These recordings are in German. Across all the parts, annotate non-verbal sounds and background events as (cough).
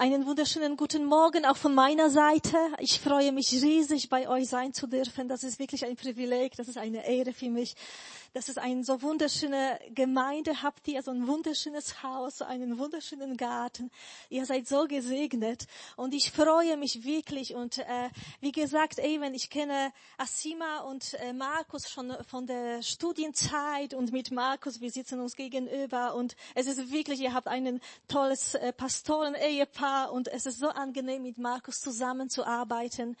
Einen wunderschönen guten Morgen auch von meiner Seite. Ich freue mich riesig, bei euch sein zu dürfen. Das ist wirklich ein Privileg, das ist eine Ehre für mich dass es eine so wunderschöne Gemeinde habt ihr, so ein wunderschönes Haus, einen wunderschönen Garten. Ihr seid so gesegnet und ich freue mich wirklich und äh, wie gesagt, eben, ich kenne Asima und äh, Markus schon von der Studienzeit und mit Markus, wir sitzen uns gegenüber und es ist wirklich, ihr habt ein tolles äh, Pastoren-Ehepaar und es ist so angenehm, mit Markus zusammenzuarbeiten.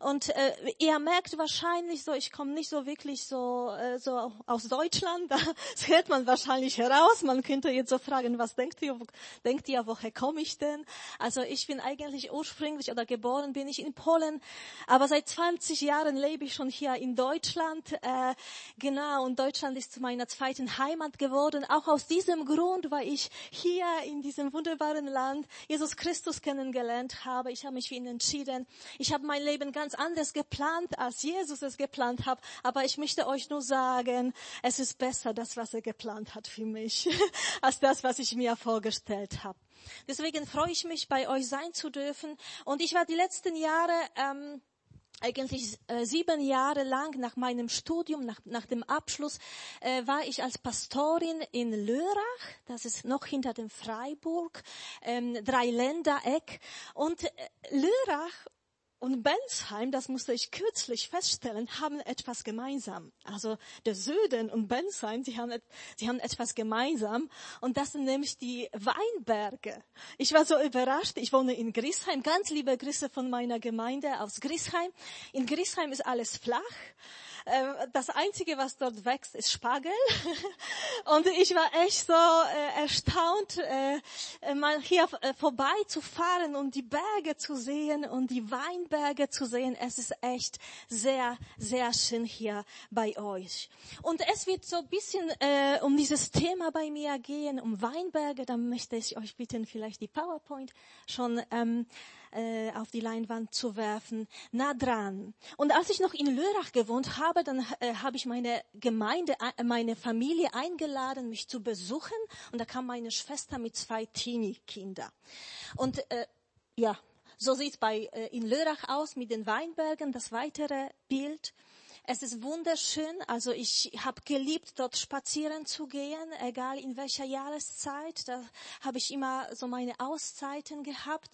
Und äh, ihr merkt wahrscheinlich so, ich komme nicht so wirklich so, äh, so aus Deutschland, das (laughs) hört man wahrscheinlich heraus. Man könnte jetzt so fragen, was denkt ihr, denkt ihr, woher komme ich denn? Also ich bin eigentlich ursprünglich oder geboren bin ich in Polen, aber seit 20 Jahren lebe ich schon hier in Deutschland. Äh, genau, und Deutschland ist zu meiner zweiten Heimat geworden. Auch aus diesem Grund, weil ich hier in diesem wunderbaren Land Jesus Christus kennengelernt habe. Ich habe mich für ihn entschieden. Ich habe mein Leben ganz anders geplant, als Jesus es geplant hat. Aber ich möchte euch nur sagen, es ist besser, das, was er geplant hat für mich, (laughs) als das, was ich mir vorgestellt habe. Deswegen freue ich mich, bei euch sein zu dürfen. Und ich war die letzten Jahre ähm, eigentlich äh, sieben Jahre lang nach meinem Studium, nach, nach dem Abschluss, äh, war ich als Pastorin in Lörrach, das ist noch hinter dem Freiburg, ähm, Dreiländereck. Und äh, Lörrach und Bensheim, das musste ich kürzlich feststellen, haben etwas gemeinsam. Also der Süden und Bensheim, sie haben, sie haben etwas gemeinsam. Und das sind nämlich die Weinberge. Ich war so überrascht. Ich wohne in Grisheim. Ganz liebe Grüße von meiner Gemeinde aus Grisheim. In Grisheim ist alles flach. Äh, das Einzige, was dort wächst, ist Spargel. (laughs) Und ich war echt so äh, erstaunt, äh, mal hier vorbeizufahren und die Berge zu sehen und die Weinberge zu sehen. Es ist echt sehr, sehr schön hier bei euch. Und es wird so ein bisschen um dieses Thema bei mir gehen, um Weinberge. Da möchte ich euch bitten, vielleicht die PowerPoint schon ähm, äh, auf die Leinwand zu werfen, nah dran. Und als ich noch in Lörrach gewohnt habe, dann äh, habe ich meine Gemeinde, äh, meine Familie eingeladen, mich zu besuchen. Und da kam meine Schwester mit zwei Teenie-Kinder. Und äh, ja, so sieht's bei äh, in Lörrach aus mit den Weinbergen. Das weitere Bild. Es ist wunderschön. Also ich habe geliebt, dort spazieren zu gehen, egal in welcher Jahreszeit. Da habe ich immer so meine Auszeiten gehabt.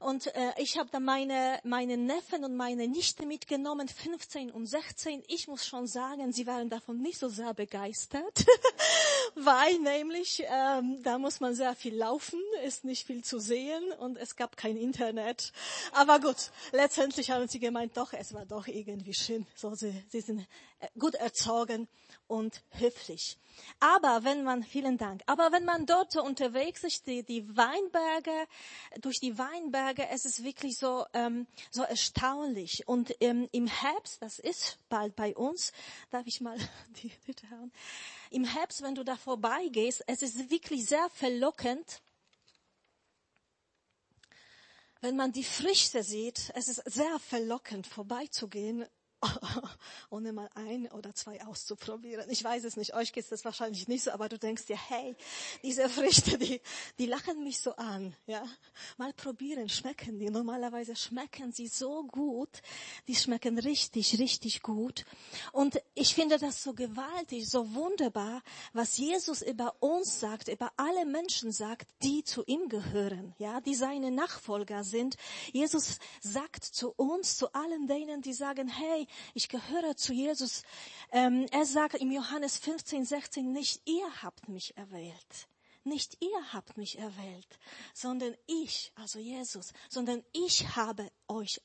Und äh, ich habe da meine, meine Neffen und meine Nichte mitgenommen, 15 und 16. Ich muss schon sagen, sie waren davon nicht so sehr begeistert, (laughs) weil nämlich ähm, da muss man sehr viel laufen, ist nicht viel zu sehen und es gab kein Internet. Aber gut, letztendlich haben sie gemeint, doch, es war doch irgendwie schön. So, sie, sie sind äh, gut erzogen und höflich. Aber wenn man, vielen Dank, aber wenn man dort unterwegs ist, die, die Weinberge, durch die Weinberge, es ist wirklich so, ähm, so erstaunlich. Und ähm, im Herbst, das ist bald bei uns, darf ich mal (laughs) die Bitte hören, im Herbst, wenn du da vorbeigehst, es ist wirklich sehr verlockend, wenn man die Früchte sieht, es ist sehr verlockend vorbeizugehen (laughs) ohne mal ein oder zwei auszuprobieren. Ich weiß es nicht, euch geht es wahrscheinlich nicht so, aber du denkst dir, hey, diese Früchte, die, die lachen mich so an, ja. Mal probieren, schmecken die. Normalerweise schmecken sie so gut, die schmecken richtig, richtig gut. Und ich finde das so gewaltig, so wunderbar, was Jesus über uns sagt, über alle Menschen sagt, die zu ihm gehören, ja, die seine Nachfolger sind. Jesus sagt zu uns, zu allen denen, die sagen, hey, ich gehöre zu Jesus. Ähm, er sagt im Johannes 15, 16 nicht, ihr habt mich erwählt. Nicht ihr habt mich erwählt, sondern ich, also Jesus, sondern ich habe euch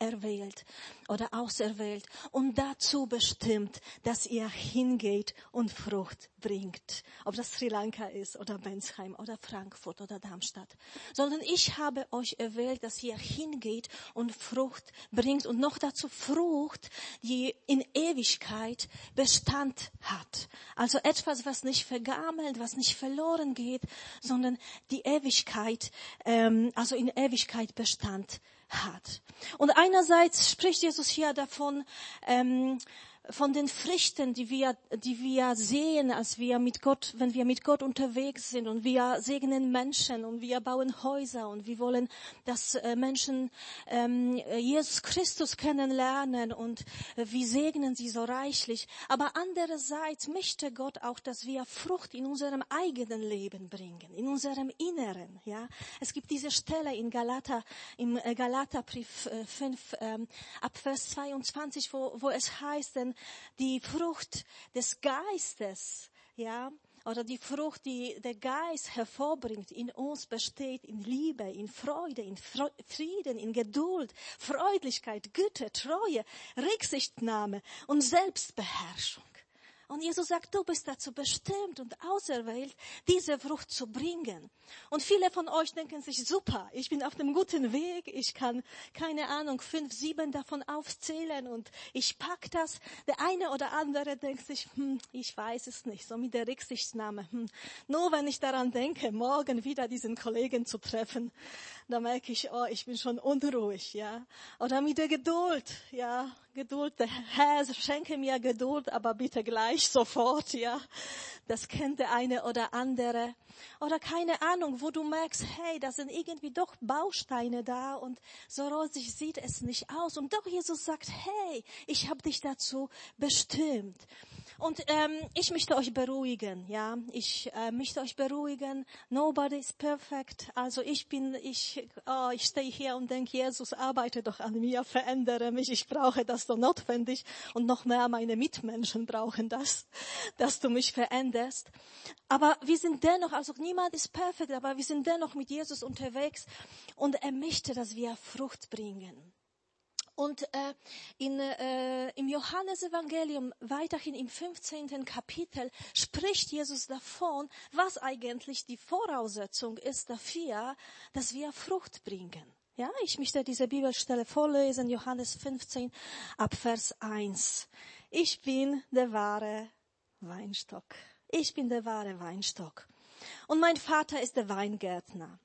erwählt oder auserwählt und dazu bestimmt, dass ihr hingeht und Frucht bringt. Ob das Sri Lanka ist oder Bensheim oder Frankfurt oder Darmstadt. Sondern ich habe euch erwählt, dass ihr hingeht und Frucht bringt und noch dazu Frucht, die in Ewigkeit Bestand hat. Also etwas, was nicht vergammelt, was nicht verloren geht, sondern die Ewigkeit, ähm, also in Ewigkeit Bestand hat. Und einerseits spricht Jesus hier davon, ähm, von den Früchten, die wir, die wir sehen, als wir mit Gott, wenn wir mit Gott unterwegs sind und wir segnen Menschen und wir bauen Häuser und wir wollen, dass äh, Menschen ähm, Jesus Christus kennenlernen und äh, wir segnen sie so reichlich. Aber andererseits möchte Gott auch, dass wir Frucht in unserem eigenen Leben bringen, in unserem Inneren. Ja, es gibt diese Stelle in Galater, im äh, Galaterbrief 5 ähm, ab Vers 22, wo, wo es heißt, denn die Frucht des Geistes, ja, oder die Frucht, die der Geist hervorbringt, in uns besteht in Liebe, in Freude, in Frieden, in Geduld, Freundlichkeit, Güte, Treue, Rücksichtnahme und Selbstbeherrschung. Und Jesus sagt, du bist dazu bestimmt und auserwählt, diese Frucht zu bringen. Und viele von euch denken sich, super, ich bin auf einem guten Weg, ich kann, keine Ahnung, fünf, sieben davon aufzählen und ich pack das. Der eine oder andere denkt sich, hm, ich weiß es nicht, so mit der Rücksichtnahme. Hm. Nur wenn ich daran denke, morgen wieder diesen Kollegen zu treffen, da merke ich, oh, ich bin schon unruhig, ja. Oder mit der Geduld, ja. Geduld, der Herr schenke mir Geduld, aber bitte gleich sofort, ja. Das kennt der eine oder andere. Oder keine Ahnung, wo du merkst, hey, da sind irgendwie doch Bausteine da und so rosig sieht es nicht aus. Und doch Jesus sagt, hey, ich habe dich dazu bestimmt. Und ähm, ich möchte euch beruhigen, ja. Ich äh, möchte euch beruhigen. Nobody is perfect. Also ich bin, ich, oh, ich stehe hier und denke, Jesus, arbeite doch an mir, verändere mich. Ich brauche das so notwendig und noch mehr meine Mitmenschen brauchen das, dass du mich veränderst. Aber wir sind dennoch, also niemand ist perfekt, aber wir sind dennoch mit Jesus unterwegs und er möchte, dass wir Frucht bringen. Und äh, in, äh, im Johannesevangelium, weiterhin im 15. Kapitel, spricht Jesus davon, was eigentlich die Voraussetzung ist dafür, dass wir Frucht bringen. Ja, ich möchte diese Bibelstelle vorlesen, Johannes 15 ab Vers 1. Ich bin der wahre Weinstock. Ich bin der wahre Weinstock. Und mein Vater ist der Weingärtner.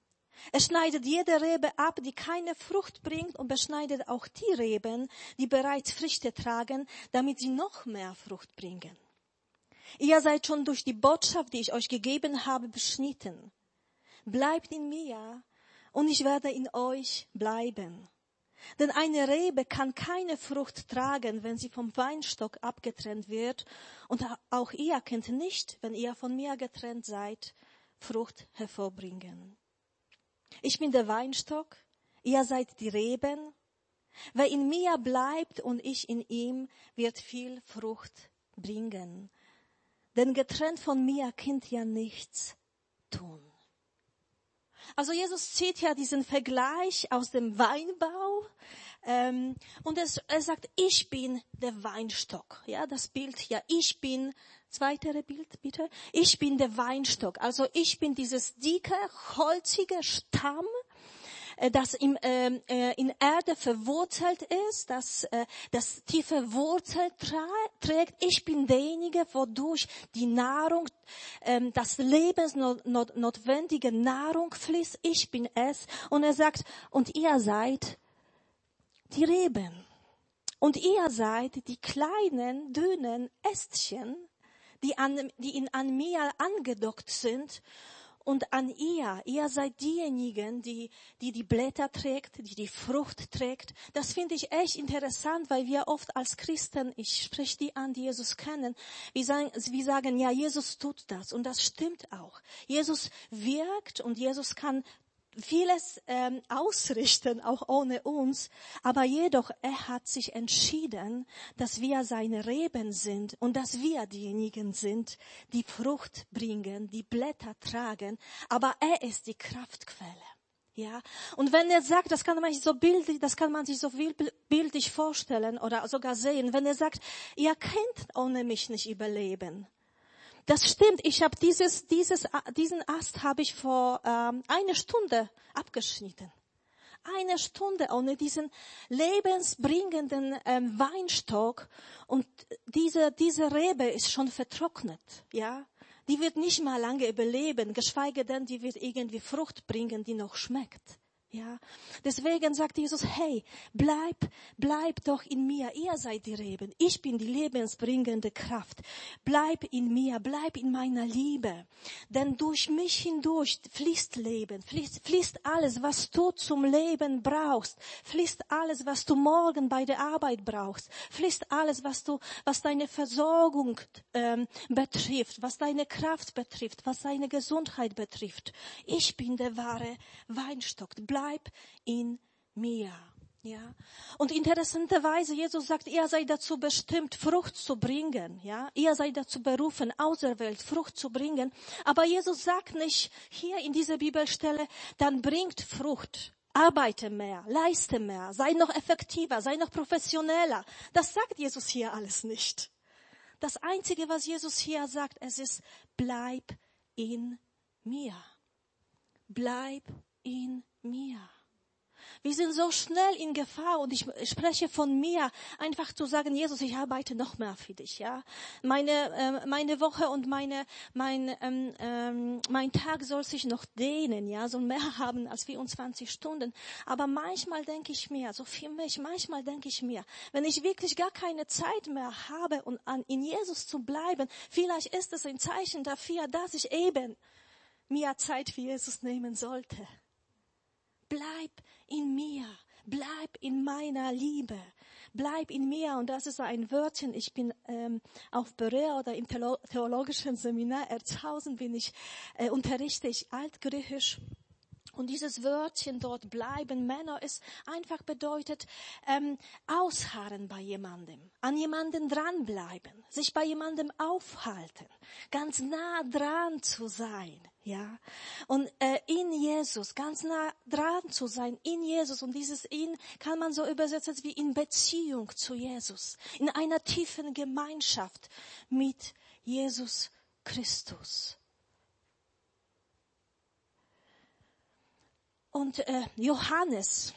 Er schneidet jede Rebe ab, die keine Frucht bringt und beschneidet auch die Reben, die bereits Früchte tragen, damit sie noch mehr Frucht bringen. Ihr seid schon durch die Botschaft, die ich euch gegeben habe, beschnitten. Bleibt in mir und ich werde in euch bleiben. Denn eine Rebe kann keine Frucht tragen, wenn sie vom Weinstock abgetrennt wird. Und auch ihr könnt nicht, wenn ihr von mir getrennt seid, Frucht hervorbringen. Ich bin der Weinstock, ihr seid die Reben. Wer in mir bleibt und ich in ihm, wird viel Frucht bringen. Denn getrennt von mir könnt ihr nichts tun. Also Jesus zieht ja diesen Vergleich aus dem Weinbau ähm, und es, er sagt, ich bin der Weinstock. Ja, das Bild ja, ich bin Zweitere Bild bitte. Ich bin der Weinstock. Also ich bin dieses dicke, holzige Stamm, äh, das im, ähm, äh, in Erde verwurzelt ist, das, äh, das tiefe Wurzel trägt. Ich bin derjenige, wodurch die Nahrung, äh, das lebensnotwendige Nahrung fließt. Ich bin es. Und er sagt, und ihr seid die Reben. Und ihr seid die kleinen, dünnen Ästchen, die, an, die in, an mir angedockt sind und an ihr. Ihr seid diejenigen, die, die die Blätter trägt, die die Frucht trägt. Das finde ich echt interessant, weil wir oft als Christen, ich spreche die an, die Jesus kennen, wir sagen, wir sagen, ja, Jesus tut das und das stimmt auch. Jesus wirkt und Jesus kann vieles ähm, ausrichten, auch ohne uns. Aber jedoch, er hat sich entschieden, dass wir seine Reben sind und dass wir diejenigen sind, die Frucht bringen, die Blätter tragen. Aber er ist die Kraftquelle. Ja, und wenn er sagt, das kann man sich so bildlich, das kann man sich so bildlich vorstellen oder sogar sehen, wenn er sagt, ihr könnt ohne mich nicht überleben, das stimmt. Ich habe dieses, dieses, diesen Ast habe ich vor ähm, einer Stunde abgeschnitten. Eine Stunde ohne diesen lebensbringenden ähm, Weinstock und diese diese Rebe ist schon vertrocknet, ja. Die wird nicht mal lange überleben, geschweige denn, die wird irgendwie Frucht bringen, die noch schmeckt. Ja, deswegen sagt Jesus, hey, bleib, bleib doch in mir. Ihr seid die Reben. Ich bin die lebensbringende Kraft. Bleib in mir, bleib in meiner Liebe. Denn durch mich hindurch fließt Leben, fließt, fließt alles, was du zum Leben brauchst, fließt alles, was du morgen bei der Arbeit brauchst, fließt alles, was du, was deine Versorgung ähm, betrifft, was deine Kraft betrifft, was deine Gesundheit betrifft. Ich bin der wahre Weinstock. Bleib bleib in mir. Ja. Und interessanterweise, Jesus sagt, ihr seid dazu bestimmt, Frucht zu bringen. Ja. Ihr seid dazu berufen, auserwählt, Frucht zu bringen. Aber Jesus sagt nicht hier in dieser Bibelstelle, dann bringt Frucht. Arbeite mehr, leiste mehr, sei noch effektiver, sei noch professioneller. Das sagt Jesus hier alles nicht. Das Einzige, was Jesus hier sagt, es ist, bleib in mir. Bleib in mir. Wir sind so schnell in Gefahr und ich spreche von mir, einfach zu sagen, Jesus, ich arbeite noch mehr für dich, ja. Meine, äh, meine Woche und meine, mein, ähm, ähm, mein Tag soll sich noch dehnen, ja, soll mehr (laughs) haben als 24 Stunden. Aber manchmal denke ich mir, so für mich, manchmal denke ich mir, wenn ich wirklich gar keine Zeit mehr habe, um an, in Jesus zu bleiben, vielleicht ist es ein Zeichen dafür, dass ich eben mir Zeit für Jesus nehmen sollte. Bleib in mir. Bleib in meiner Liebe. Bleib in mir. Und das ist ein Wörtchen. Ich bin ähm, auf Berea oder im theologischen Seminar Erzhausen bin ich, äh, unterrichte ich Altgriechisch. Und dieses Wörtchen dort bleiben Männer ist einfach bedeutet ähm, ausharren bei jemandem, an jemandem dranbleiben, sich bei jemandem aufhalten, ganz nah dran zu sein, ja. Und äh, in Jesus, ganz nah dran zu sein, in Jesus. Und dieses in kann man so übersetzen wie in Beziehung zu Jesus, in einer tiefen Gemeinschaft mit Jesus Christus. Und äh, Johannes,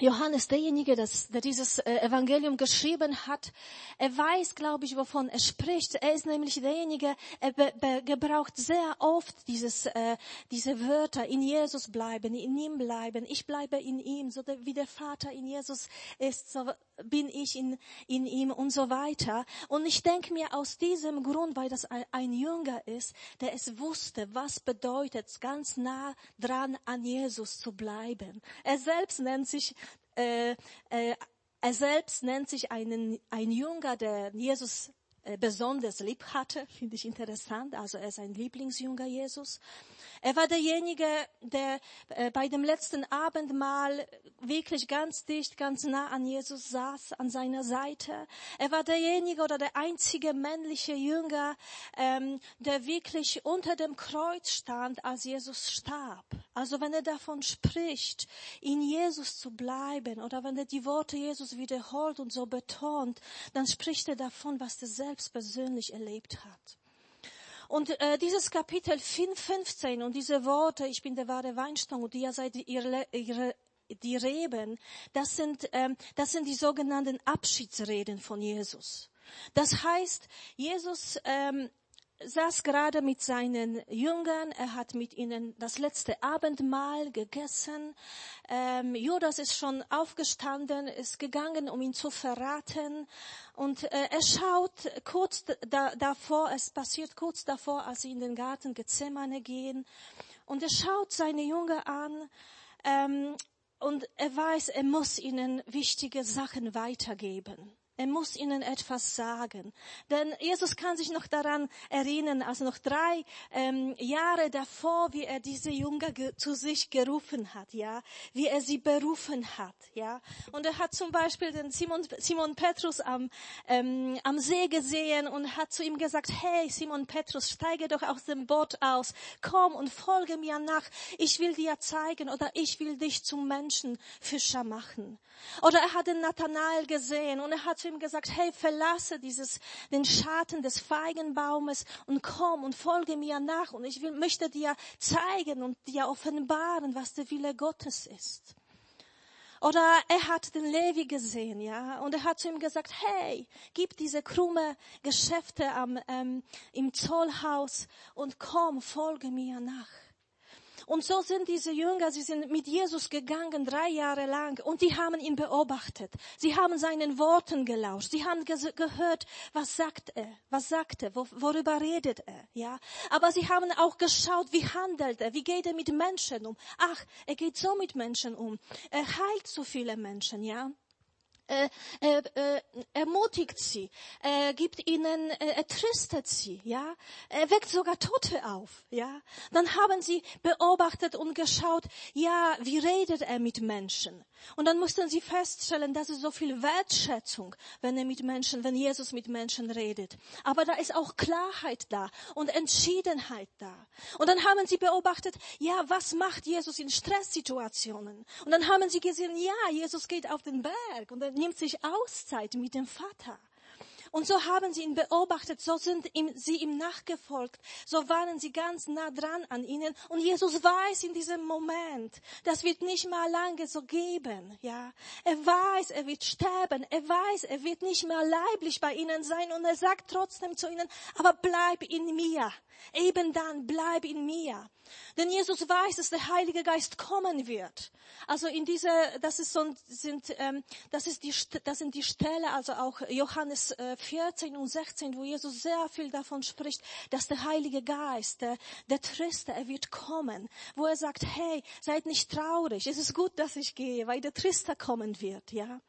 Johannes, derjenige, das, der dieses äh, Evangelium geschrieben hat, er weiß, glaube ich, wovon er spricht. Er ist nämlich derjenige, er be, be, gebraucht sehr oft dieses, äh, diese Wörter, in Jesus bleiben, in ihm bleiben, ich bleibe in ihm, so der, wie der Vater in Jesus ist, so bin ich in, in ihm und so weiter. Und ich denke mir aus diesem Grund, weil das ein, ein Jünger ist, der es wusste, was bedeutet, ganz nah dran an Jesus zu bleiben. Er selbst nennt sich äh, äh, er selbst nennt sich einen, ein Jünger, der Jesus besonders lieb hatte, finde ich interessant. Also er ist ein Lieblingsjünger Jesus. Er war derjenige, der äh, bei dem letzten Abendmahl wirklich ganz dicht, ganz nah an Jesus saß, an seiner Seite. Er war derjenige oder der einzige männliche Jünger, ähm, der wirklich unter dem Kreuz stand, als Jesus starb. Also wenn er davon spricht, in Jesus zu bleiben oder wenn er die Worte Jesus wiederholt und so betont, dann spricht er davon, was er selbst persönlich erlebt hat. Und äh, dieses Kapitel 15 und diese Worte, ich bin der wahre Weinstock und ihr seid ihre, ihre die Reben, das sind, ähm, das sind die sogenannten Abschiedsreden von Jesus. Das heißt, Jesus ähm, saß gerade mit seinen Jüngern, er hat mit ihnen das letzte Abendmahl gegessen. Ähm, Judas ist schon aufgestanden, ist gegangen, um ihn zu verraten. Und äh, er schaut kurz da, davor, es passiert kurz davor, als sie in den Garten Gethsemane gehen. Und er schaut seine Jünger an ähm, und er weiß, er muss ihnen wichtige Sachen weitergeben. Er muss ihnen etwas sagen. Denn Jesus kann sich noch daran erinnern, also noch drei ähm, Jahre davor, wie er diese Jünger zu sich gerufen hat, ja, wie er sie berufen hat, ja. Und er hat zum Beispiel den Simon, Simon Petrus am, ähm, am See gesehen und hat zu ihm gesagt, hey Simon Petrus, steige doch aus dem Boot aus, komm und folge mir nach. Ich will dir zeigen oder ich will dich zum Menschenfischer machen. Oder er hat den Nathanael gesehen und er hat ihm gesagt, hey, verlasse dieses, den Schatten des Feigenbaumes und komm und folge mir nach und ich will, möchte dir zeigen und dir offenbaren, was der Wille Gottes ist. Oder er hat den Levi gesehen, ja, und er hat zu ihm gesagt, hey, gib diese krumme Geschäfte am, ähm, im Zollhaus und komm, folge mir nach. Und so sind diese Jünger, sie sind mit Jesus gegangen, drei Jahre lang, und die haben ihn beobachtet. Sie haben seinen Worten gelauscht. Sie haben gehört, was sagt er, was sagt er, worüber redet er, ja. Aber sie haben auch geschaut, wie handelt er, wie geht er mit Menschen um. Ach, er geht so mit Menschen um. Er heilt so viele Menschen, ja äh, äh, äh, ermutigt sie, er gibt ihnen, äh, tröstet sie, ja. Er weckt sogar Tote auf, ja. Dann haben sie beobachtet und geschaut, ja, wie redet er mit Menschen? Und dann mussten sie feststellen, dass es so viel Wertschätzung, wenn er mit Menschen, wenn Jesus mit Menschen redet. Aber da ist auch Klarheit da und Entschiedenheit da. Und dann haben sie beobachtet, ja, was macht Jesus in Stresssituationen? Und dann haben sie gesehen, ja, Jesus geht auf den Berg und er nimmt sich Auszeit mit dem Vater. Und so haben sie ihn beobachtet, so sind ihm, sie ihm nachgefolgt, so waren sie ganz nah dran an ihnen. Und Jesus weiß in diesem Moment, das wird nicht mal lange so geben, ja. Er weiß, er wird sterben, er weiß, er wird nicht mehr leiblich bei ihnen sein und er sagt trotzdem zu ihnen, aber bleib in mir. Eben dann, bleib in mir. Denn Jesus weiß, dass der Heilige Geist kommen wird. Also in diese, das ist so, sind, ähm, das ist die, das sind die Stelle, also auch Johannes äh, 14 und 16, wo Jesus sehr viel davon spricht, dass der Heilige Geist, der, der Tröster, er wird kommen, wo er sagt, hey, seid nicht traurig, es ist gut, dass ich gehe, weil der Tröster kommen wird, ja.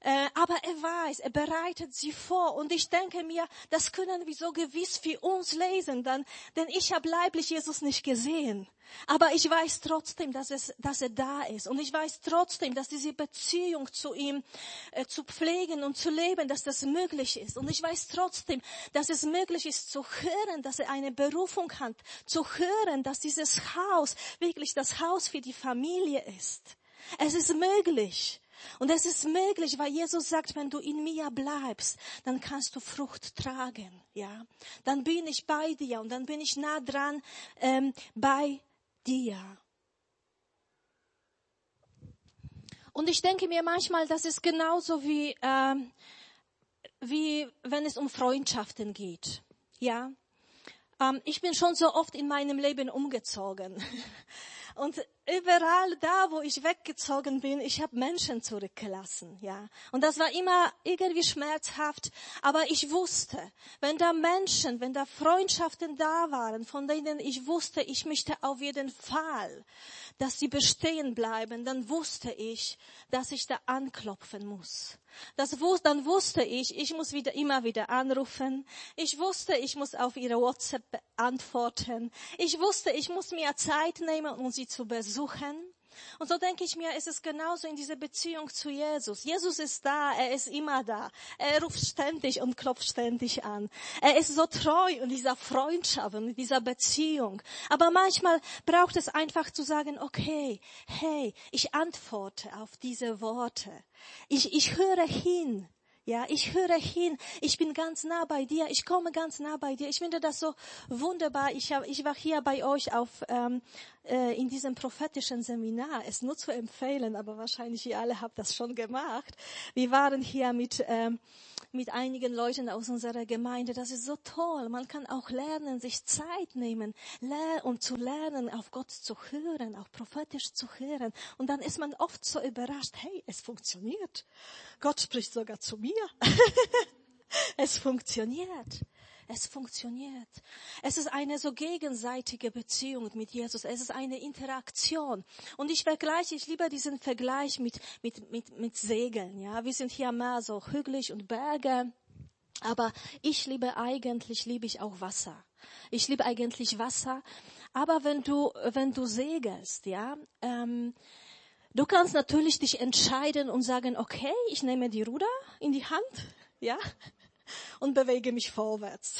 Äh, aber er weiß, er bereitet sie vor. Und ich denke mir, das können wir so gewiss wie uns lesen, dann, denn ich habe leiblich Jesus nicht gesehen. Aber ich weiß trotzdem, dass, es, dass er da ist. Und ich weiß trotzdem, dass diese Beziehung zu ihm äh, zu pflegen und zu leben, dass das möglich ist. Und ich weiß trotzdem, dass es möglich ist zu hören, dass er eine Berufung hat. Zu hören, dass dieses Haus wirklich das Haus für die Familie ist. Es ist möglich. Und es ist möglich, weil Jesus sagt, wenn du in mir bleibst, dann kannst du Frucht tragen, ja. Dann bin ich bei dir und dann bin ich nah dran ähm, bei dir. Und ich denke mir manchmal, das ist genauso wie ähm, wie wenn es um Freundschaften geht, ja. Ähm, ich bin schon so oft in meinem Leben umgezogen. (laughs) Und überall da, wo ich weggezogen bin, ich habe Menschen zurückgelassen, ja. Und das war immer irgendwie schmerzhaft, aber ich wusste, wenn da Menschen, wenn da Freundschaften da waren, von denen ich wusste, ich möchte auf jeden Fall, dass sie bestehen bleiben, dann wusste ich, dass ich da anklopfen muss. Das, dann wusste ich, ich muss wieder immer wieder anrufen. Ich wusste, ich muss auf ihre WhatsApp antworten. Ich wusste, ich muss mir Zeit nehmen, um sie zu besuchen. Und so denke ich mir, ist es genauso in dieser Beziehung zu Jesus. Jesus ist da, er ist immer da. Er ruft ständig und klopft ständig an. Er ist so treu in dieser Freundschaft und in dieser Beziehung. Aber manchmal braucht es einfach zu sagen, okay, hey, ich antworte auf diese Worte. Ich, ich höre hin. Ja, ich höre hin. Ich bin ganz nah bei dir. Ich komme ganz nah bei dir. Ich finde das so wunderbar. Ich, hab, ich war hier bei euch auf ähm, äh, in diesem prophetischen Seminar. Es nur zu empfehlen, aber wahrscheinlich ihr alle habt das schon gemacht. Wir waren hier mit ähm, mit einigen Leuten aus unserer Gemeinde. Das ist so toll. Man kann auch lernen, sich Zeit nehmen, um zu lernen, auf Gott zu hören, auch prophetisch zu hören. Und dann ist man oft so überrascht, hey, es funktioniert. Gott spricht sogar zu mir. (laughs) es funktioniert. Es funktioniert. Es ist eine so gegenseitige Beziehung mit Jesus. Es ist eine Interaktion. Und ich vergleiche, ich liebe diesen Vergleich mit, mit, mit, mit Segeln. Ja, wir sind hier mehr so hügelig und Berge. Aber ich liebe eigentlich, liebe ich auch Wasser. Ich liebe eigentlich Wasser. Aber wenn du, wenn du segelst, ja, ähm, du kannst natürlich dich entscheiden und sagen, okay, ich nehme die Ruder in die Hand, ja, und bewege mich vorwärts.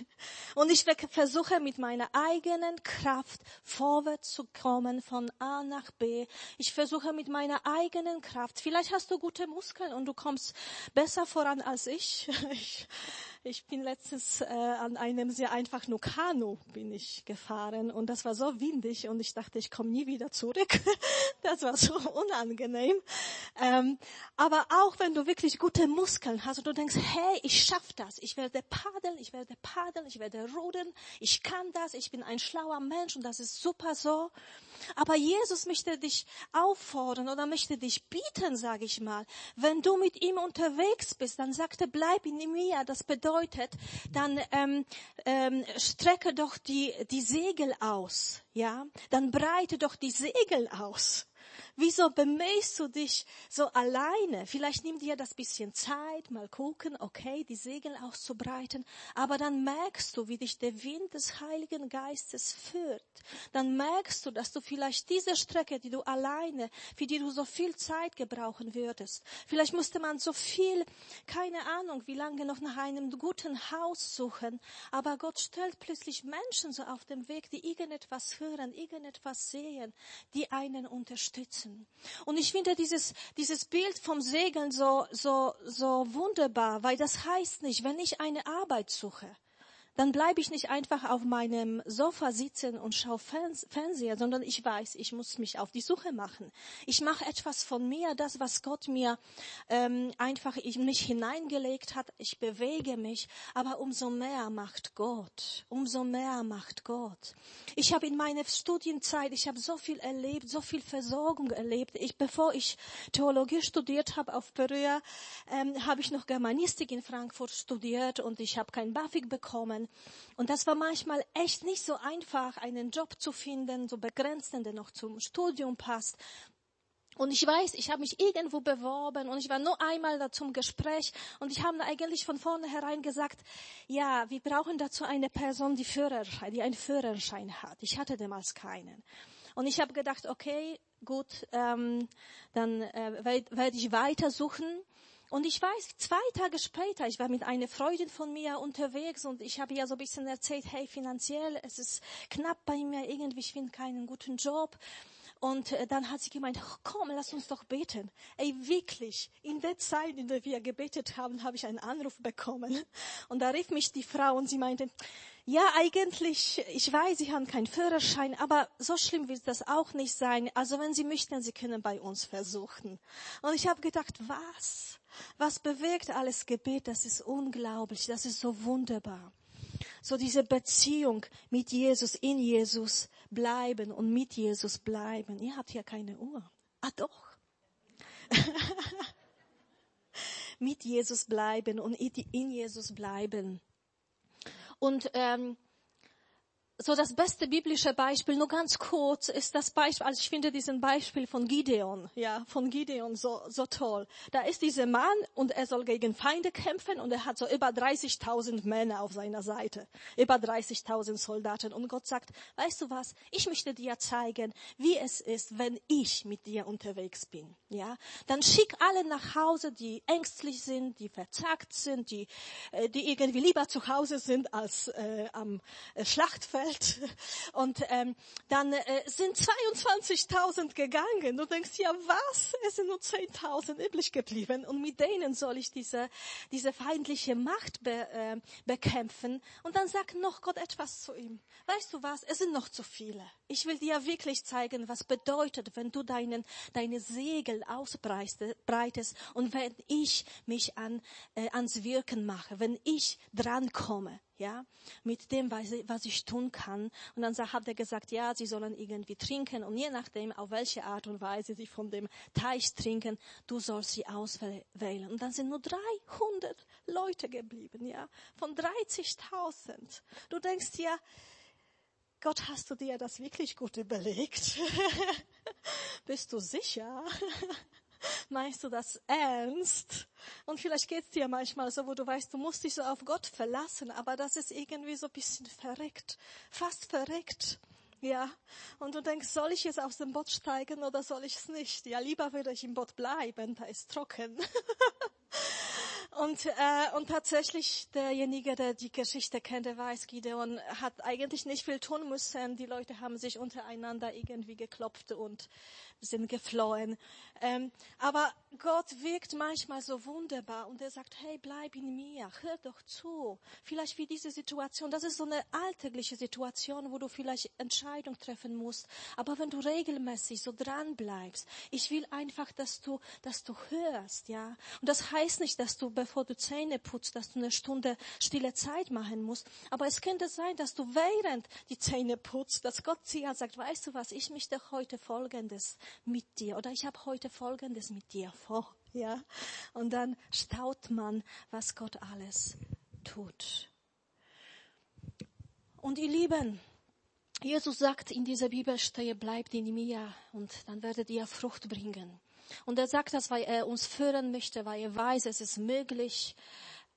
(laughs) Und ich versuche mit meiner eigenen Kraft vorwärts zu kommen von A nach B. Ich versuche mit meiner eigenen Kraft. Vielleicht hast du gute Muskeln und du kommst besser voran als ich. (laughs) ich bin letztens äh, an einem sehr einfachen Kanu bin ich gefahren und das war so windig und ich dachte, ich komme nie wieder zurück. (laughs) Das war so unangenehm. Ähm, aber auch wenn du wirklich gute Muskeln hast und du denkst, hey, ich schaff das, ich werde paddeln, ich werde paddeln, ich werde rudern, ich kann das, ich bin ein schlauer Mensch und das ist super so. Aber Jesus möchte dich auffordern oder möchte dich bieten, sage ich mal. Wenn du mit ihm unterwegs bist, dann sagt er, bleib in mir. Das bedeutet, dann ähm, ähm, strecke doch die, die Segel aus. Ja, dann breite doch die Segel aus. Wieso bemühst du dich so alleine? Vielleicht nimm dir das bisschen Zeit, mal gucken, okay, die Segel auszubreiten, aber dann merkst du, wie dich der Wind des Heiligen Geistes führt. Dann merkst du, dass du vielleicht diese Strecke, die du alleine, für die du so viel Zeit gebrauchen würdest, vielleicht musste man so viel, keine Ahnung, wie lange noch nach einem guten Haus suchen, aber Gott stellt plötzlich Menschen so auf dem Weg, die irgendetwas hören, irgendetwas sehen, die einen unterstützen lassen. Und ich finde dieses, dieses Bild vom Segeln so, so, so wunderbar, weil das heißt nicht, wenn ich eine Arbeit suche, dann bleibe ich nicht einfach auf meinem Sofa sitzen und schaue Fernseher, sondern ich weiß, ich muss mich auf die Suche machen. Ich mache etwas von mir, das, was Gott mir ähm, einfach in mich hineingelegt hat. Ich bewege mich, aber umso mehr macht Gott. Umso mehr macht Gott. Ich habe in meiner Studienzeit, ich habe so viel erlebt, so viel Versorgung erlebt. Ich, bevor ich Theologie studiert habe auf Peru, ähm, habe ich noch Germanistik in Frankfurt studiert und ich habe kein BAföG bekommen. Und das war manchmal echt nicht so einfach, einen Job zu finden, so begrenzten, der noch zum Studium passt. Und ich weiß, ich habe mich irgendwo beworben und ich war nur einmal da zum Gespräch und ich habe eigentlich von vornherein gesagt, ja, wir brauchen dazu eine Person, die Führerschein, die einen Führerschein hat. Ich hatte damals keinen. Und ich habe gedacht, okay, gut, ähm, dann äh, werde werd ich weitersuchen. Und ich weiß, zwei Tage später, ich war mit einer Freundin von mir unterwegs und ich habe ihr so ein bisschen erzählt, hey, finanziell, es ist knapp bei mir irgendwie, ich finde keinen guten Job. Und äh, dann hat sie gemeint, komm, lass uns doch beten. Ey, wirklich, in der Zeit, in der wir gebetet haben, habe ich einen Anruf bekommen. Und da rief mich die Frau und sie meinte, ja, eigentlich, ich weiß, Sie haben keinen Führerschein, aber so schlimm wird das auch nicht sein. Also wenn Sie möchten, Sie können bei uns versuchen. Und ich habe gedacht, was? Was bewirkt alles Gebet? Das ist unglaublich, das ist so wunderbar. So diese Beziehung mit Jesus, in Jesus bleiben und mit Jesus bleiben. Ihr habt hier keine Uhr. Ah doch. (laughs) mit Jesus bleiben und in Jesus bleiben. Und ähm, so das beste biblische Beispiel, nur ganz kurz, ist das Beispiel, also ich finde diesen Beispiel von Gideon, ja, von Gideon so, so toll. Da ist dieser Mann und er soll gegen Feinde kämpfen und er hat so über 30.000 Männer auf seiner Seite, über 30.000 Soldaten und Gott sagt, weißt du was, ich möchte dir zeigen, wie es ist, wenn ich mit dir unterwegs bin, ja. Dann schick alle nach Hause, die ängstlich sind, die verzagt sind, die, äh, die irgendwie lieber zu Hause sind als äh, am äh, Schlachtfeld Welt. (laughs) Und ähm, dann äh, sind 22.000 gegangen. Du denkst, ja was? Es sind nur 10.000 übrig geblieben. Und mit denen soll ich diese, diese feindliche Macht be, äh, bekämpfen. Und dann sagt noch Gott etwas zu ihm. Weißt du was? Es sind noch zu viele. Ich will dir wirklich zeigen, was bedeutet, wenn du deinen, deine Segel ausbreitest und wenn ich mich an, äh, ans Wirken mache, wenn ich drankomme ja, mit dem, was ich, tun kann. Und dann hat er gesagt, ja, sie sollen irgendwie trinken und je nachdem, auf welche Art und Weise sie von dem Teich trinken, du sollst sie auswählen. Und dann sind nur 300 Leute geblieben, ja, von 30.000. Du denkst ja, Gott, hast du dir das wirklich gut überlegt? (laughs) Bist du sicher? (laughs) (laughs) Meinst du das ernst? Und vielleicht geht's dir manchmal so, wo du weißt, du musst dich so auf Gott verlassen, aber das ist irgendwie so ein bisschen verrückt, fast verrückt. Ja, und du denkst, soll ich jetzt aus dem Boot steigen oder soll ich es nicht? Ja, lieber würde ich im Boot bleiben, da ist trocken. (laughs) Und, äh, und tatsächlich derjenige, der die Geschichte kennt, der weiß, Gideon hat eigentlich nicht viel tun müssen. Die Leute haben sich untereinander irgendwie geklopft und sind geflohen. Ähm, aber Gott wirkt manchmal so wunderbar und er sagt, hey, bleib in mir, hör doch zu. Vielleicht wie diese Situation, das ist so eine alltägliche Situation, wo du vielleicht Entscheidung treffen musst. Aber wenn du regelmäßig so dran bleibst, ich will einfach, dass du, dass du hörst, ja. Und das heißt nicht, dass du, bevor du Zähne putzt, dass du eine Stunde stille Zeit machen musst. Aber es könnte sein, dass du während die Zähne putzt, dass Gott dir sagt, weißt du was, ich möchte heute Folgendes mit dir oder ich habe heute Folgendes mit dir vor. Ja? Und dann staut man, was Gott alles tut. Und ihr Lieben, Jesus sagt in dieser Bibelstelle, bleibt in mir und dann werdet ihr Frucht bringen. Und er sagt das, weil er uns führen möchte, weil er weiß, es ist möglich,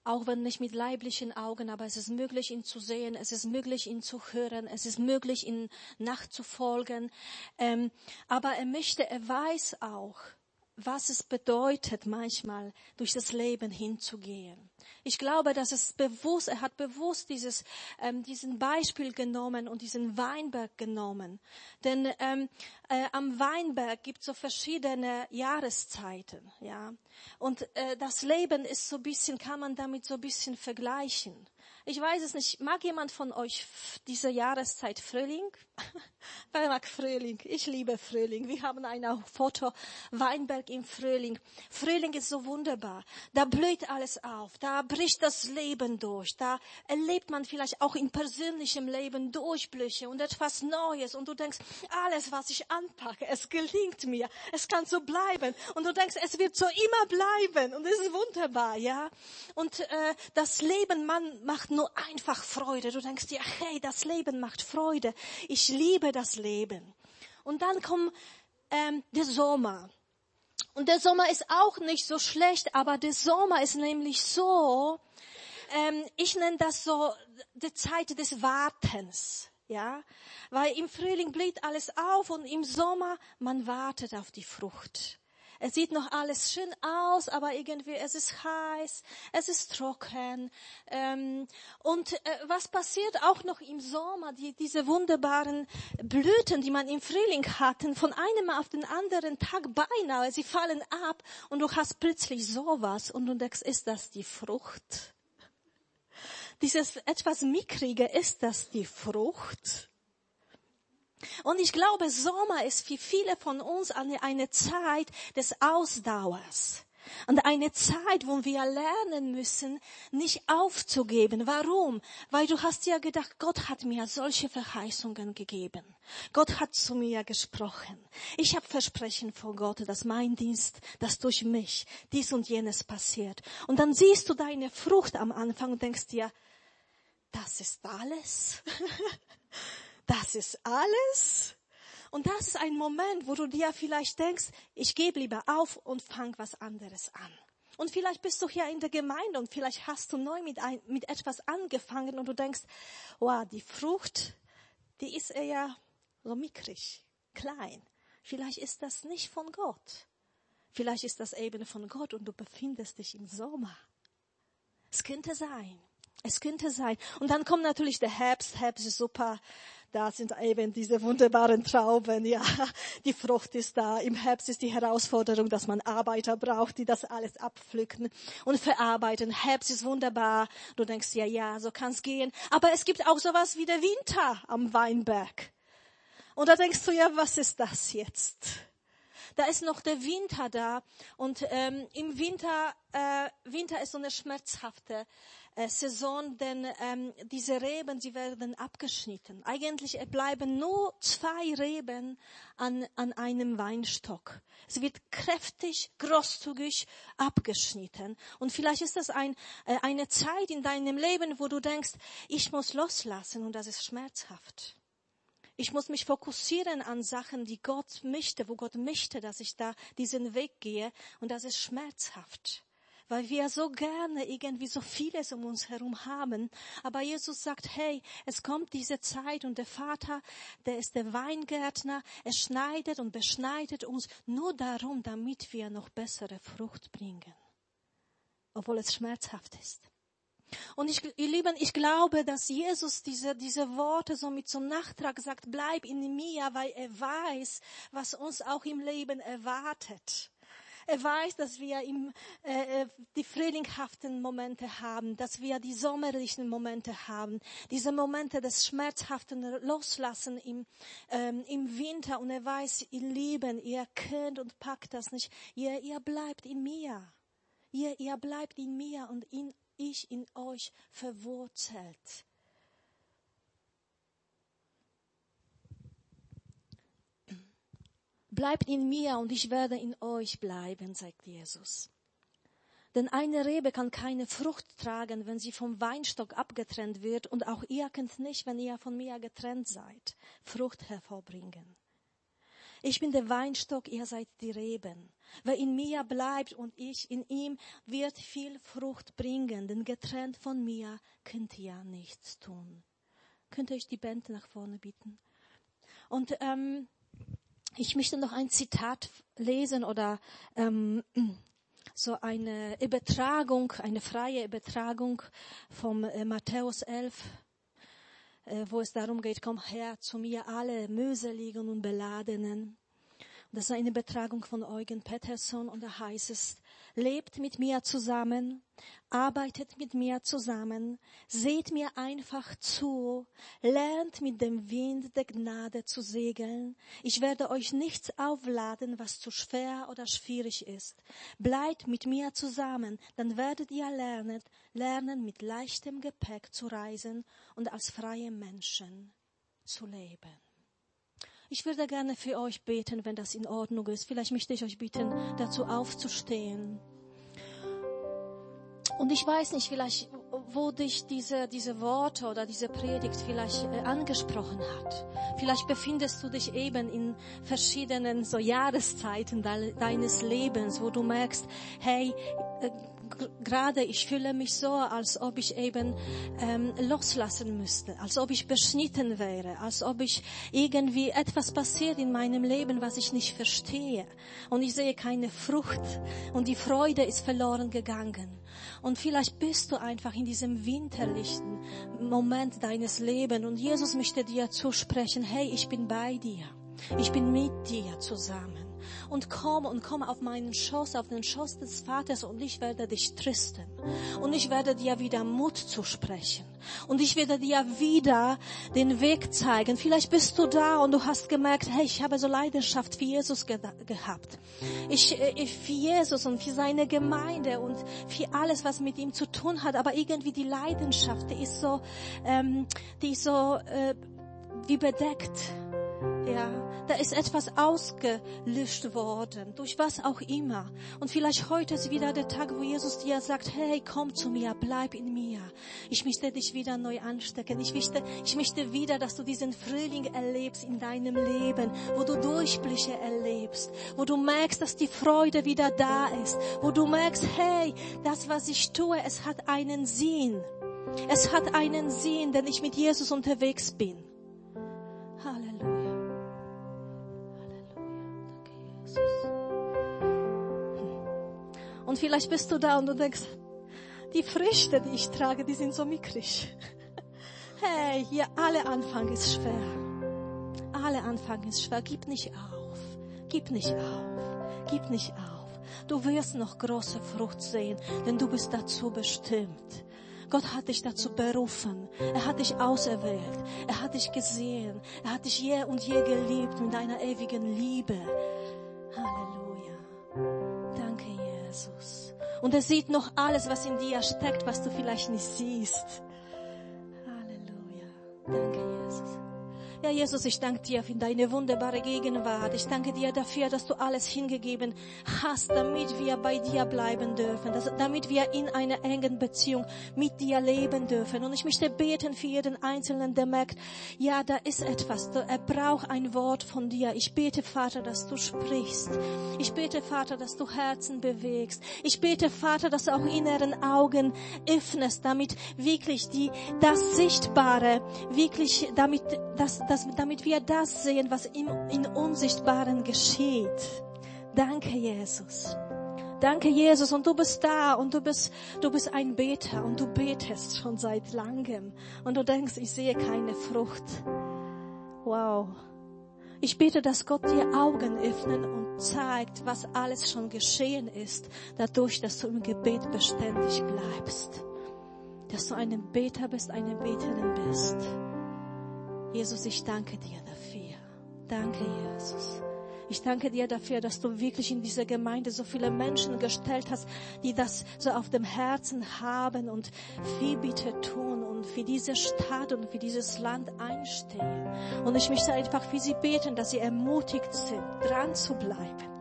auch wenn nicht mit leiblichen Augen, aber es ist möglich, ihn zu sehen, es ist möglich, ihn zu hören, es ist möglich, ihn nachzufolgen. Ähm, aber er möchte, er weiß auch, was es bedeutet, manchmal durch das Leben hinzugehen. Ich glaube, dass es bewusst, er hat bewusst dieses, ähm, diesen Beispiel genommen und diesen Weinberg genommen. Denn ähm, äh, am Weinberg gibt es so verschiedene Jahreszeiten, ja. Und äh, das Leben ist so ein bisschen, kann man damit so ein bisschen vergleichen. Ich weiß es nicht. Mag jemand von euch diese Jahreszeit Frühling? (laughs) Wer mag Frühling? Ich liebe Frühling. Wir haben ein Foto Weinberg im Frühling. Frühling ist so wunderbar. Da blüht alles auf. Da bricht das Leben durch. Da erlebt man vielleicht auch im persönlichen Leben Durchbrüche und etwas Neues. Und du denkst, alles, was ich anpacke, es gelingt mir. Es kann so bleiben. Und du denkst, es wird so immer bleiben. Und es ist wunderbar, ja. Und äh, das Leben, man macht nur einfach Freude. Du denkst dir, hey, das Leben macht Freude. Ich liebe das Leben. Und dann kommt ähm, der Sommer. Und der Sommer ist auch nicht so schlecht, aber der Sommer ist nämlich so, ähm, ich nenne das so die Zeit des Wartens. Ja, weil im Frühling blüht alles auf und im Sommer man wartet auf die Frucht. Es sieht noch alles schön aus, aber irgendwie es ist heiß, es ist trocken. Ähm, und äh, was passiert auch noch im Sommer? Die, diese wunderbaren Blüten, die man im Frühling hatten, von einem auf den anderen Tag beinahe, sie fallen ab und du hast plötzlich sowas und du denkst, ist das die Frucht? Dieses etwas mickrige, ist das die Frucht? Und ich glaube, Sommer ist für viele von uns eine, eine Zeit des Ausdauers. Und eine Zeit, wo wir lernen müssen, nicht aufzugeben. Warum? Weil du hast ja gedacht, Gott hat mir solche Verheißungen gegeben. Gott hat zu mir gesprochen. Ich habe Versprechen vor Gott, dass mein Dienst, dass durch mich dies und jenes passiert. Und dann siehst du deine Frucht am Anfang und denkst dir, das ist alles. (laughs) das ist alles? Und das ist ein Moment, wo du dir vielleicht denkst, ich gebe lieber auf und fang was anderes an. Und vielleicht bist du hier in der Gemeinde und vielleicht hast du neu mit, ein, mit etwas angefangen und du denkst, wow, die Frucht, die ist eher so mickrig, klein. Vielleicht ist das nicht von Gott. Vielleicht ist das eben von Gott und du befindest dich im Sommer. Es könnte sein. Es könnte sein. Und dann kommt natürlich der Herbst. Herbst ist super. Da sind eben diese wunderbaren Trauben, ja. Die Frucht ist da. Im Herbst ist die Herausforderung, dass man Arbeiter braucht, die das alles abpflücken und verarbeiten. Herbst ist wunderbar. Du denkst, ja, ja, so kann's gehen. Aber es gibt auch sowas wie der Winter am Weinberg. Und da denkst du, ja, was ist das jetzt? Da ist noch der Winter da. Und ähm, im Winter, äh, Winter ist so eine schmerzhafte Saison, denn ähm, diese Reben, sie werden abgeschnitten. Eigentlich bleiben nur zwei Reben an, an einem Weinstock. Es wird kräftig, großzügig abgeschnitten. Und vielleicht ist das ein, äh, eine Zeit in deinem Leben, wo du denkst, ich muss loslassen und das ist schmerzhaft. Ich muss mich fokussieren an Sachen, die Gott möchte, wo Gott möchte, dass ich da diesen Weg gehe. Und das ist schmerzhaft weil wir so gerne irgendwie so vieles um uns herum haben. Aber Jesus sagt, hey, es kommt diese Zeit und der Vater, der ist der Weingärtner, er schneidet und beschneidet uns nur darum, damit wir noch bessere Frucht bringen. Obwohl es schmerzhaft ist. Und ich, ihr Lieben, ich glaube, dass Jesus diese, diese Worte so mit zum Nachtrag sagt, bleib in mir, weil er weiß, was uns auch im Leben erwartet. Er weiß, dass wir im, äh, äh, die frühlinghaften Momente haben, dass wir die sommerlichen Momente haben, diese Momente des schmerzhaften Loslassen im, ähm, im Winter. Und er weiß, ihr Lieben, ihr könnt und packt das nicht. Ihr, ihr bleibt in mir. Ihr, ihr bleibt in mir und in ich in euch verwurzelt. Bleibt in mir und ich werde in euch bleiben, sagt Jesus. Denn eine Rebe kann keine Frucht tragen, wenn sie vom Weinstock abgetrennt wird, und auch ihr könnt nicht, wenn ihr von mir getrennt seid, Frucht hervorbringen. Ich bin der Weinstock, ihr seid die Reben. Wer in mir bleibt und ich in ihm, wird viel Frucht bringen, denn getrennt von mir könnt ihr nichts tun. Könnt ihr euch die Band nach vorne bieten? Und ähm, ich möchte noch ein Zitat lesen oder ähm, so eine Übertragung, eine freie Übertragung vom äh, Matthäus 11, äh, wo es darum geht, komm her zu mir alle mühseligen und beladenen. Das ist eine Betragung von Eugen Peterson und da heißt es, lebt mit mir zusammen, arbeitet mit mir zusammen, seht mir einfach zu, lernt mit dem Wind der Gnade zu segeln. Ich werde euch nichts aufladen, was zu schwer oder schwierig ist. Bleibt mit mir zusammen, dann werdet ihr lernen, lernen mit leichtem Gepäck zu reisen und als freie Menschen zu leben. Ich würde gerne für euch beten, wenn das in Ordnung ist. Vielleicht möchte ich euch bitten, dazu aufzustehen. Und ich weiß nicht, vielleicht, wo dich diese, diese Worte oder diese Predigt vielleicht äh, angesprochen hat. Vielleicht befindest du dich eben in verschiedenen so Jahreszeiten de deines Lebens, wo du merkst, hey, äh, gerade ich fühle mich so, als ob ich eben ähm, loslassen müsste, als ob ich beschnitten wäre, als ob ich irgendwie etwas passiert in meinem Leben, was ich nicht verstehe. Und ich sehe keine Frucht und die Freude ist verloren gegangen. Und vielleicht bist du einfach in diesem winterlichen Moment deines Lebens und Jesus möchte dir zusprechen, hey, ich bin bei dir. Ich bin mit dir zusammen und komm und komm auf meinen Schoß, auf den Schoß des Vaters und ich werde dich trösten. Und ich werde dir wieder Mut zusprechen. Und ich werde dir wieder den Weg zeigen. Vielleicht bist du da und du hast gemerkt, hey, ich habe so Leidenschaft für Jesus ge gehabt. Ich, äh, ich für Jesus und für seine Gemeinde und für alles, was mit ihm zu tun hat. Aber irgendwie die Leidenschaft, die ist so, ähm, die ist so äh, wie bedeckt ja, da ist etwas ausgelöscht worden, durch was auch immer. Und vielleicht heute ist wieder der Tag, wo Jesus dir sagt, hey, komm zu mir, bleib in mir. Ich möchte dich wieder neu anstecken. Ich möchte, ich möchte wieder, dass du diesen Frühling erlebst in deinem Leben, wo du Durchbliche erlebst, wo du merkst, dass die Freude wieder da ist, wo du merkst, hey, das, was ich tue, es hat einen Sinn. Es hat einen Sinn, denn ich mit Jesus unterwegs bin. Und vielleicht bist du da und du denkst, die Früchte, die ich trage, die sind so mickrig. (laughs) Hey, hier alle Anfang ist schwer. Alle Anfang ist schwer. Gib nicht auf. Gib nicht auf. Gib nicht auf. Du wirst noch große Frucht sehen, denn du bist dazu bestimmt. Gott hat dich dazu berufen. Er hat dich auserwählt. Er hat dich gesehen. Er hat dich je und je geliebt mit deiner ewigen Liebe. Und er sieht noch alles, was in dir steckt, was du vielleicht nicht siehst. Halleluja. Danke, Jesus. Ja, Jesus, ich danke dir für deine wunderbare Gegenwart. Ich danke dir dafür, dass du alles hingegeben hast, damit wir bei dir bleiben dürfen, dass, damit wir in einer engen Beziehung mit dir leben dürfen. Und ich möchte beten für jeden Einzelnen, der merkt, ja, da ist etwas, er braucht ein Wort von dir. Ich bete, Vater, dass du sprichst. Ich bete, Vater, dass du Herzen bewegst. Ich bete, Vater, dass du auch inneren Augen öffnest, damit wirklich die, das Sichtbare, wirklich, damit, das, dass, damit wir das sehen, was im, in Unsichtbaren geschieht. Danke, Jesus. Danke, Jesus. Und du bist da und du bist, du bist ein Beter und du betest schon seit langem. Und du denkst, ich sehe keine Frucht. Wow. Ich bete, dass Gott dir Augen öffnen und zeigt, was alles schon geschehen ist, dadurch, dass du im Gebet beständig bleibst. Dass du ein Beter bist, eine Beterin bist. Jesus, ich danke dir dafür. Danke, Jesus. Ich danke dir dafür, dass du wirklich in dieser Gemeinde so viele Menschen gestellt hast, die das so auf dem Herzen haben und Fürbitte tun und für diese Stadt und für dieses Land einstehen. Und ich möchte einfach für sie beten, dass sie ermutigt sind, dran zu bleiben.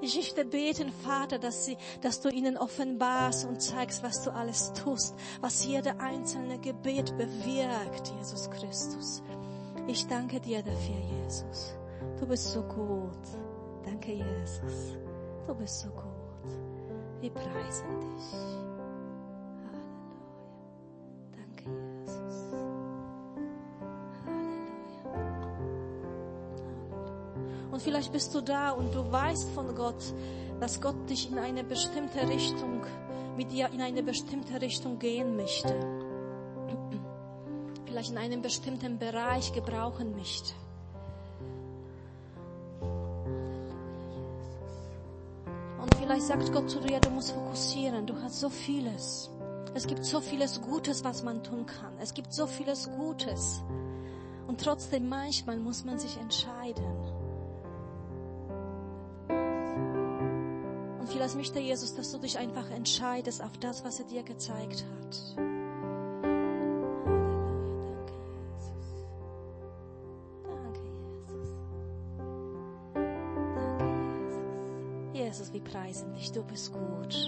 Ich möchte beten, Vater, dass, sie, dass du ihnen offenbarst und zeigst, was du alles tust, was jede einzelne Gebet bewirkt, Jesus Christus. Ich danke dir dafür, Jesus. Du bist so gut. Danke, Jesus. Du bist so gut. Wir preisen dich. Halleluja. Danke, Jesus. Halleluja. Und vielleicht bist du da und du weißt von Gott, dass Gott dich in eine bestimmte Richtung, mit dir in eine bestimmte Richtung gehen möchte. Vielleicht in einem bestimmten Bereich gebrauchen möchte. Vielleicht sagt Gott zu dir, du musst fokussieren, du hast so vieles. Es gibt so vieles Gutes, was man tun kann. Es gibt so vieles Gutes. Und trotzdem manchmal muss man sich entscheiden. Und vielleicht möchte Jesus, dass du dich einfach entscheidest auf das, was er dir gezeigt hat. Jesus, wir